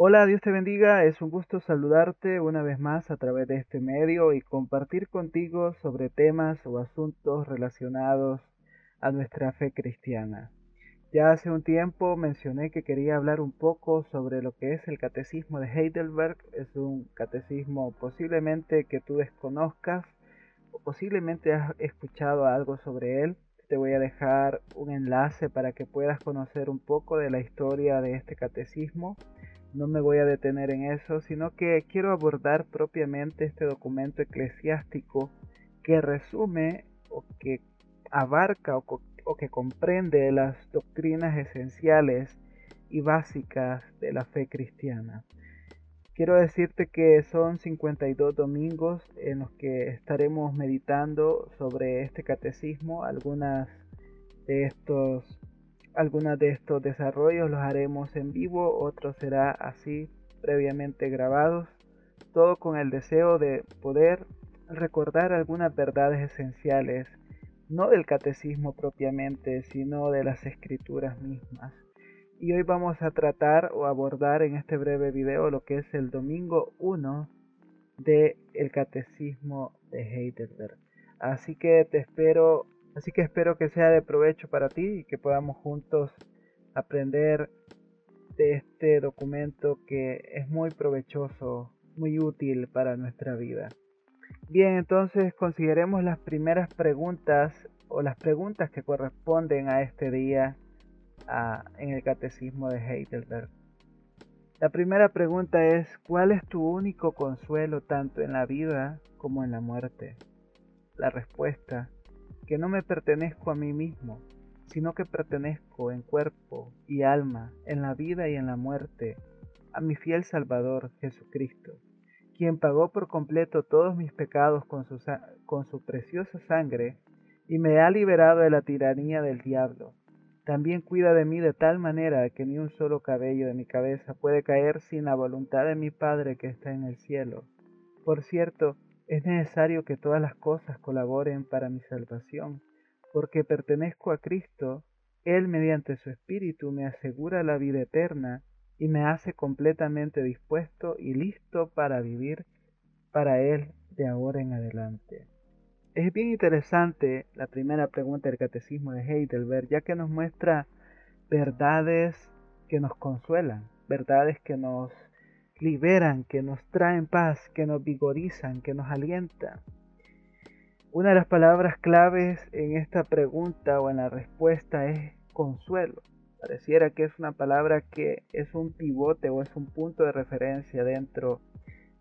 Hola, Dios te bendiga. Es un gusto saludarte una vez más a través de este medio y compartir contigo sobre temas o asuntos relacionados a nuestra fe cristiana. Ya hace un tiempo mencioné que quería hablar un poco sobre lo que es el catecismo de Heidelberg. Es un catecismo posiblemente que tú desconozcas o posiblemente has escuchado algo sobre él. Te voy a dejar un enlace para que puedas conocer un poco de la historia de este catecismo no me voy a detener en eso, sino que quiero abordar propiamente este documento eclesiástico que resume o que abarca o, que comprende las doctrinas esenciales y básicas de la fe cristiana. Quiero decirte que son 52 domingos en los que estaremos meditando sobre este catecismo, algunas de estos algunos de estos desarrollos los haremos en vivo, otros será así previamente grabados, todo con el deseo de poder recordar algunas verdades esenciales, no del catecismo propiamente, sino de las escrituras mismas. Y hoy vamos a tratar o abordar en este breve video lo que es el domingo 1 del el catecismo de Heidelberg. Así que te espero Así que espero que sea de provecho para ti y que podamos juntos aprender de este documento que es muy provechoso, muy útil para nuestra vida. Bien, entonces consideremos las primeras preguntas o las preguntas que corresponden a este día en el catecismo de Heidelberg. La primera pregunta es, ¿cuál es tu único consuelo tanto en la vida como en la muerte? La respuesta que no me pertenezco a mí mismo, sino que pertenezco en cuerpo y alma, en la vida y en la muerte, a mi fiel Salvador Jesucristo, quien pagó por completo todos mis pecados con su, con su preciosa sangre y me ha liberado de la tiranía del diablo. También cuida de mí de tal manera que ni un solo cabello de mi cabeza puede caer sin la voluntad de mi Padre que está en el cielo. Por cierto, es necesario que todas las cosas colaboren para mi salvación, porque pertenezco a Cristo, Él mediante su Espíritu me asegura la vida eterna y me hace completamente dispuesto y listo para vivir para Él de ahora en adelante. Es bien interesante la primera pregunta del Catecismo de Heidelberg, ya que nos muestra verdades que nos consuelan, verdades que nos liberan, que nos traen paz, que nos vigorizan, que nos alientan. Una de las palabras claves en esta pregunta o en la respuesta es consuelo. Pareciera que es una palabra que es un pivote o es un punto de referencia dentro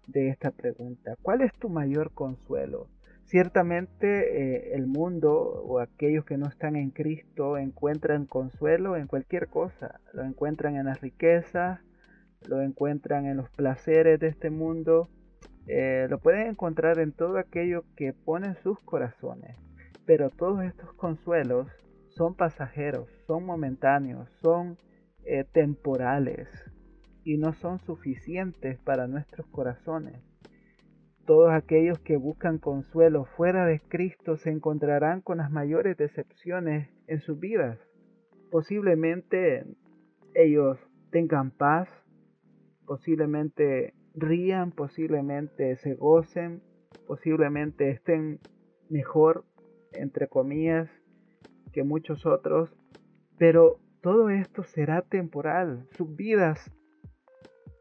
de esta pregunta. ¿Cuál es tu mayor consuelo? Ciertamente eh, el mundo o aquellos que no están en Cristo encuentran consuelo en cualquier cosa. Lo encuentran en las riquezas, lo encuentran en los placeres de este mundo, eh, lo pueden encontrar en todo aquello que pone sus corazones. Pero todos estos consuelos son pasajeros, son momentáneos, son eh, temporales y no son suficientes para nuestros corazones. Todos aquellos que buscan consuelo fuera de Cristo se encontrarán con las mayores decepciones en sus vidas. Posiblemente ellos tengan paz, posiblemente rían, posiblemente se gocen, posiblemente estén mejor, entre comillas, que muchos otros, pero todo esto será temporal. Sus vidas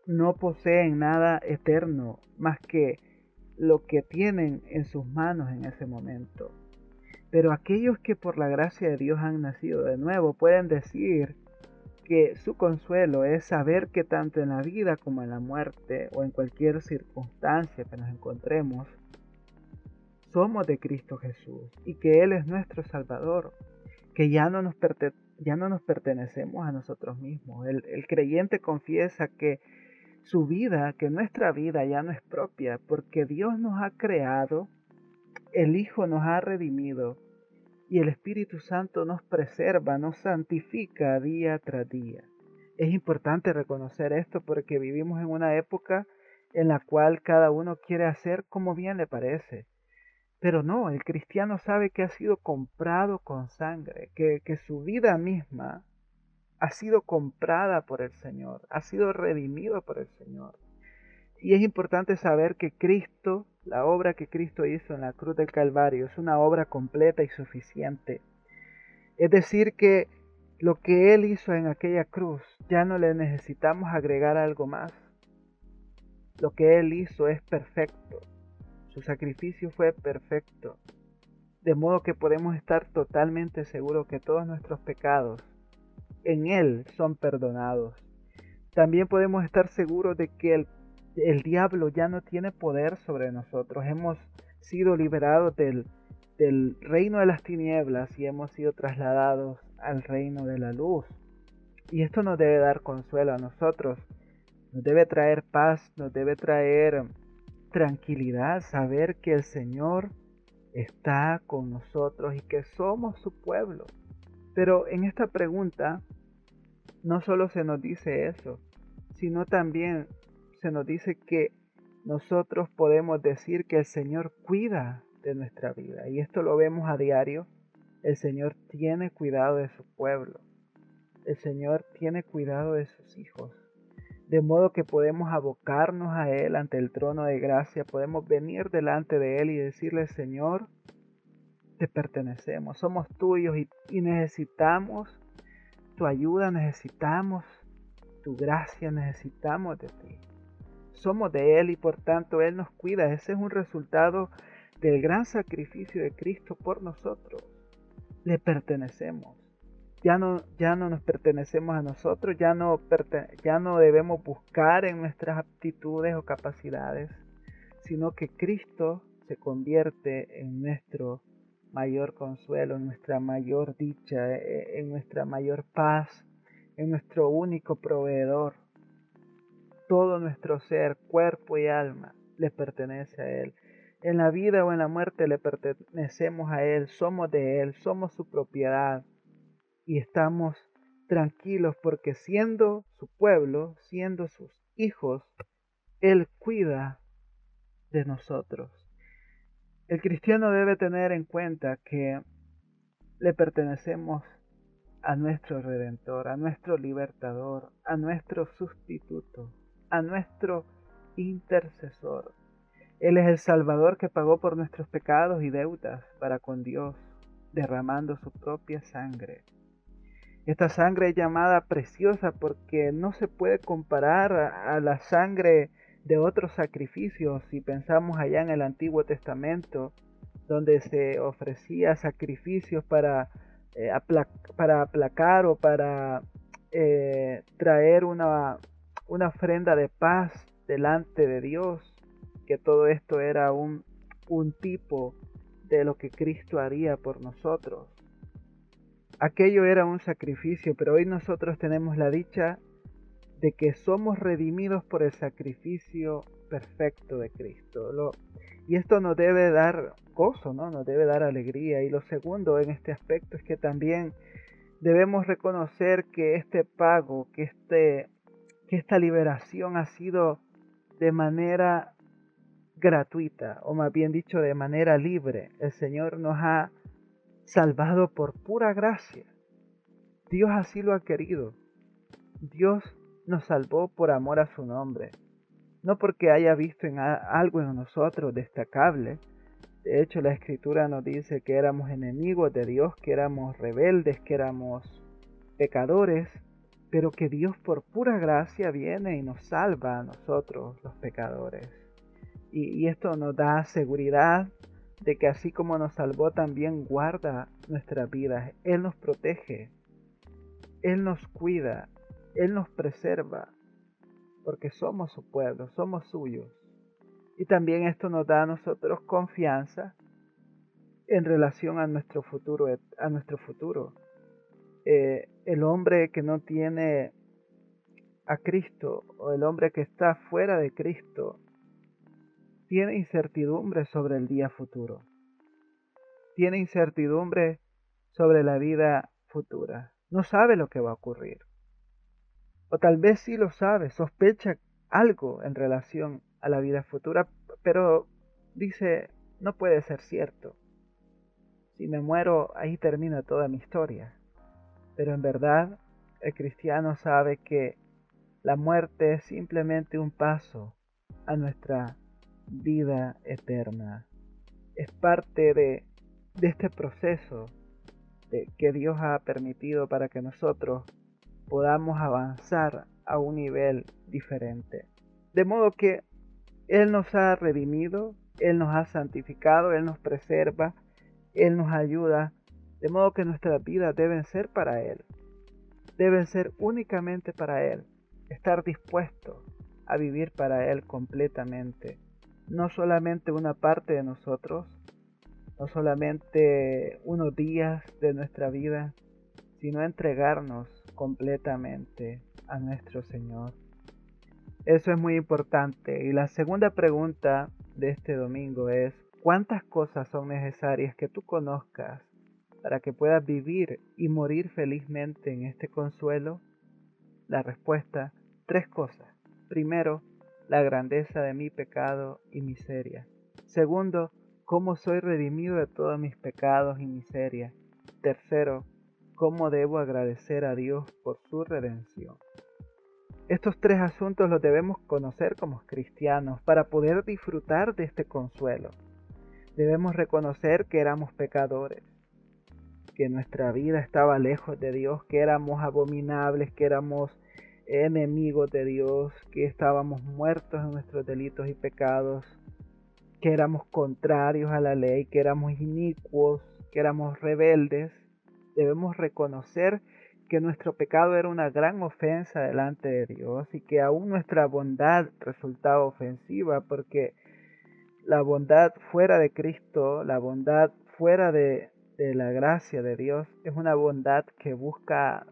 no poseen nada eterno más que lo que tienen en sus manos en ese momento. Pero aquellos que por la gracia de Dios han nacido de nuevo pueden decir que su consuelo es saber que tanto en la vida como en la muerte o en cualquier circunstancia que nos encontremos, somos de Cristo Jesús y que Él es nuestro Salvador, que ya no nos, ya no nos pertenecemos a nosotros mismos. El, el creyente confiesa que su vida, que nuestra vida ya no es propia, porque Dios nos ha creado, el Hijo nos ha redimido y el Espíritu Santo nos preserva, nos santifica día tras día. Es importante reconocer esto porque vivimos en una época en la cual cada uno quiere hacer como bien le parece. Pero no, el cristiano sabe que ha sido comprado con sangre, que, que su vida misma ha sido comprada por el Señor, ha sido redimido por el Señor. Y es importante saber que Cristo, la obra que Cristo hizo en la cruz del Calvario, es una obra completa y suficiente. Es decir, que lo que Él hizo en aquella cruz, ya no le necesitamos agregar algo más. Lo que Él hizo es perfecto. Su sacrificio fue perfecto. De modo que podemos estar totalmente seguros que todos nuestros pecados en Él son perdonados. También podemos estar seguros de que el, el diablo ya no tiene poder sobre nosotros. Hemos sido liberados del, reino de las tinieblas y hemos sido trasladados al reino de la luz. Y esto nos debe dar consuelo a nosotros, nos debe traer paz, nos debe traer tranquilidad, saber que el Señor está con nosotros y que somos su pueblo. Pero en esta pregunta no solo se nos dice eso, sino también se nos dice que nosotros podemos decir que el Señor cuida de nuestra vida. Y esto lo vemos a diario. El Señor tiene cuidado de su pueblo. El Señor tiene cuidado de sus hijos. De modo que podemos abocarnos a Él ante el trono de gracia. Podemos venir delante de Él y decirle, Señor, te pertenecemos, somos tuyos y, y necesitamos tu ayuda necesitamos, tu gracia necesitamos de ti. Somos de Él y por tanto Él nos cuida. Ese es un resultado del gran sacrificio de Cristo por nosotros. Le pertenecemos. Ya no, ya no nos pertenecemos a nosotros, ya no, ya no debemos buscar en nuestras aptitudes o capacidades, sino que Cristo se convierte en nuestro mayor consuelo, en nuestra mayor dicha, e, e, en nuestra mayor paz, en nuestro único proveedor. Todo nuestro ser, cuerpo y alma, le pertenece a Él. En la vida o en la muerte le pertenecemos a Él, somos de Él, somos su propiedad y estamos tranquilos porque siendo su pueblo, siendo sus hijos, Él cuida de nosotros. El cristiano debe tener en cuenta que le pertenecemos a nuestro redentor, a nuestro libertador, a nuestro sustituto, nuestro intercesor. Él es el Salvador que pagó por nuestros pecados y deudas para con Dios, derramando su propia sangre. Esta sangre es llamada preciosa porque no se puede comparar a la sangre de otros sacrificios, si pensamos allá en el Antiguo Testamento, donde se ofrecía sacrificios para, eh, para aplacar o para eh, traer una, una ofrenda de paz delante de Dios, que todo esto era un, un tipo de lo que Cristo haría por nosotros. Aquello era un sacrificio, pero hoy nosotros tenemos la dicha de que somos redimidos por el sacrificio perfecto de Cristo. y esto nos debe dar gozo, ¿no? Nos debe dar alegría. Y lo segundo en este aspecto es que también debemos reconocer que este pago, que, este, que esta liberación ha sido de manera gratuita, o más bien dicho, de manera libre. El Señor nos ha salvado por pura gracia. Dios así lo ha querido. Dios nos salvó por amor a su nombre, no porque haya visto en algo en nosotros destacable. De hecho, la escritura nos dice que éramos enemigos de Dios, que éramos rebeldes, que éramos pecadores, pero que Dios por pura gracia viene y nos salva a nosotros los pecadores. Y, y esto nos da seguridad de que así como nos salvó, también guarda nuestras vidas. Él nos protege, Él nos cuida, él nos preserva porque somos su pueblo, somos suyos. Y también esto nos da a nosotros confianza en relación a nuestro futuro. A nuestro futuro. Eh, el hombre que no tiene a Cristo o el hombre que está fuera de Cristo tiene incertidumbre sobre el día futuro. Tiene incertidumbre sobre la vida futura. No sabe lo que va a ocurrir. O tal vez sí lo sabe, sospecha algo en relación a la vida futura, pero dice, no puede ser cierto. Si me muero, ahí termina toda mi historia. Pero en verdad, el cristiano sabe que la muerte es simplemente un paso a nuestra vida eterna. Es parte de, este proceso que Dios ha permitido para que nosotros podamos avanzar a un nivel diferente. De modo que Él nos ha redimido, Él nos ha santificado, Él nos preserva, Él nos ayuda, de modo que nuestras vidas deben ser para Él, deben ser únicamente para Él, estar dispuestos a vivir para Él completamente, no solamente una parte de nosotros, no solamente unos días de nuestra vida, sino entregarnos completamente a nuestro Señor. Eso es muy importante. Y la segunda pregunta de este domingo es, ¿cuántas cosas son necesarias que tú conozcas para que puedas vivir y morir felizmente en este consuelo? La respuesta, tres cosas. Primero, la grandeza de mi pecado y miseria. Segundo, cómo soy redimido de todos mis pecados y miseria. Tercero, cómo debo agradecer a Dios por su redención. Estos tres asuntos los debemos conocer como cristianos para poder disfrutar de este consuelo. Debemos reconocer que éramos pecadores, que nuestra vida estaba lejos de Dios, que éramos abominables, que éramos enemigos de Dios, que estábamos muertos en nuestros delitos y pecados, que éramos contrarios a la ley, que éramos inicuos, que éramos rebeldes debemos reconocer que nuestro pecado era una gran ofensa delante de Dios y que aún nuestra bondad resultaba ofensiva porque la bondad fuera de Cristo, la bondad fuera de, de la gracia de Dios es una bondad que busca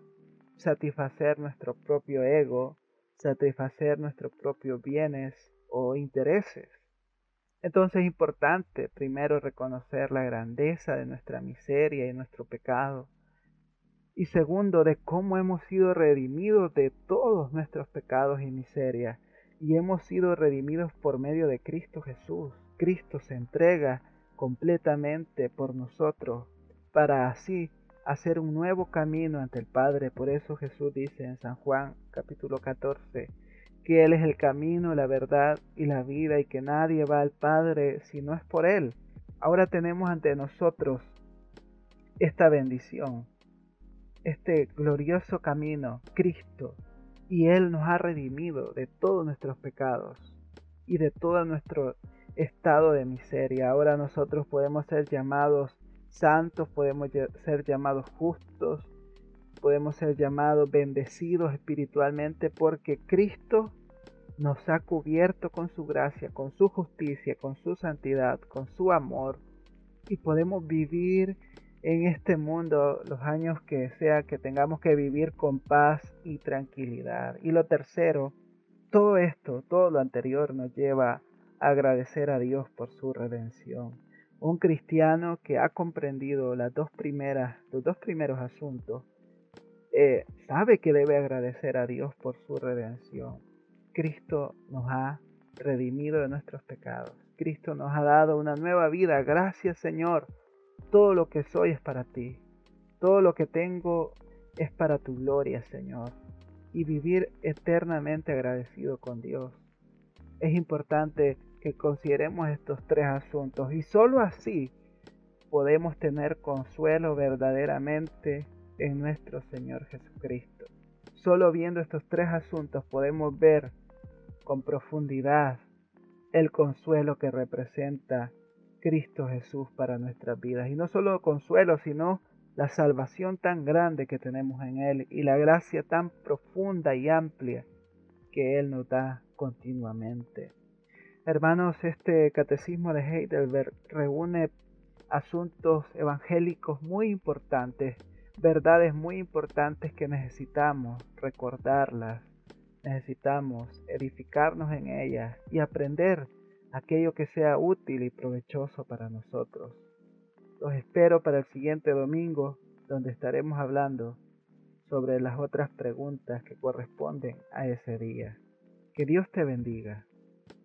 satisfacer nuestro propio ego, satisfacer nuestros propios bienes o intereses. Entonces es importante primero reconocer la grandeza de nuestra miseria y nuestro pecado y segundo de cómo hemos sido redimidos de todos nuestros pecados y miserias y hemos sido redimidos por medio de Cristo Jesús. Cristo se entrega completamente por nosotros para así hacer un nuevo camino ante el Padre. Por eso Jesús dice en San Juan capítulo 14 que Él es el camino, la verdad y la vida y que nadie va al Padre si no es por Él. Ahora tenemos ante nosotros esta bendición este glorioso camino, Cristo, y Él nos ha redimido de todos nuestros pecados y de todo nuestro estado de miseria. Ahora nosotros podemos ser llamados santos, podemos ser llamados justos, podemos ser llamados bendecidos espiritualmente porque Cristo nos ha cubierto con su gracia, con su justicia, con su santidad, con su amor y podemos vivir en este mundo los años que sea que tengamos que vivir con paz y tranquilidad. Y lo tercero, todo esto, todo lo anterior nos lleva a agradecer a Dios por su redención. Un cristiano que ha comprendido las dos primeras, los dos primeros asuntos, eh, sabe que debe agradecer a Dios por su redención. Cristo nos ha redimido de nuestros pecados. Cristo nos ha dado una nueva vida. Gracias Señor todo lo que soy es para ti. Todo lo que tengo es para tu gloria, Señor. Y vivir eternamente agradecido con Dios. Es importante que consideremos estos tres asuntos y sólo así podemos tener consuelo verdaderamente en nuestro Señor Jesucristo. Solo viendo estos tres asuntos podemos ver con profundidad el consuelo que representa Cristo Jesús para nuestras vidas. Y no solo consuelo, sino la salvación tan grande que tenemos en Él y la gracia tan profunda y amplia que Él nos da continuamente. Hermanos, este catecismo de Heidelberg reúne asuntos evangélicos muy importantes, verdades muy importantes que necesitamos recordarlas, necesitamos edificarnos en ellas y aprender aquello que sea útil y provechoso para nosotros. Los espero para el siguiente domingo, donde estaremos hablando sobre las otras preguntas que corresponden a ese día. Que Dios te bendiga.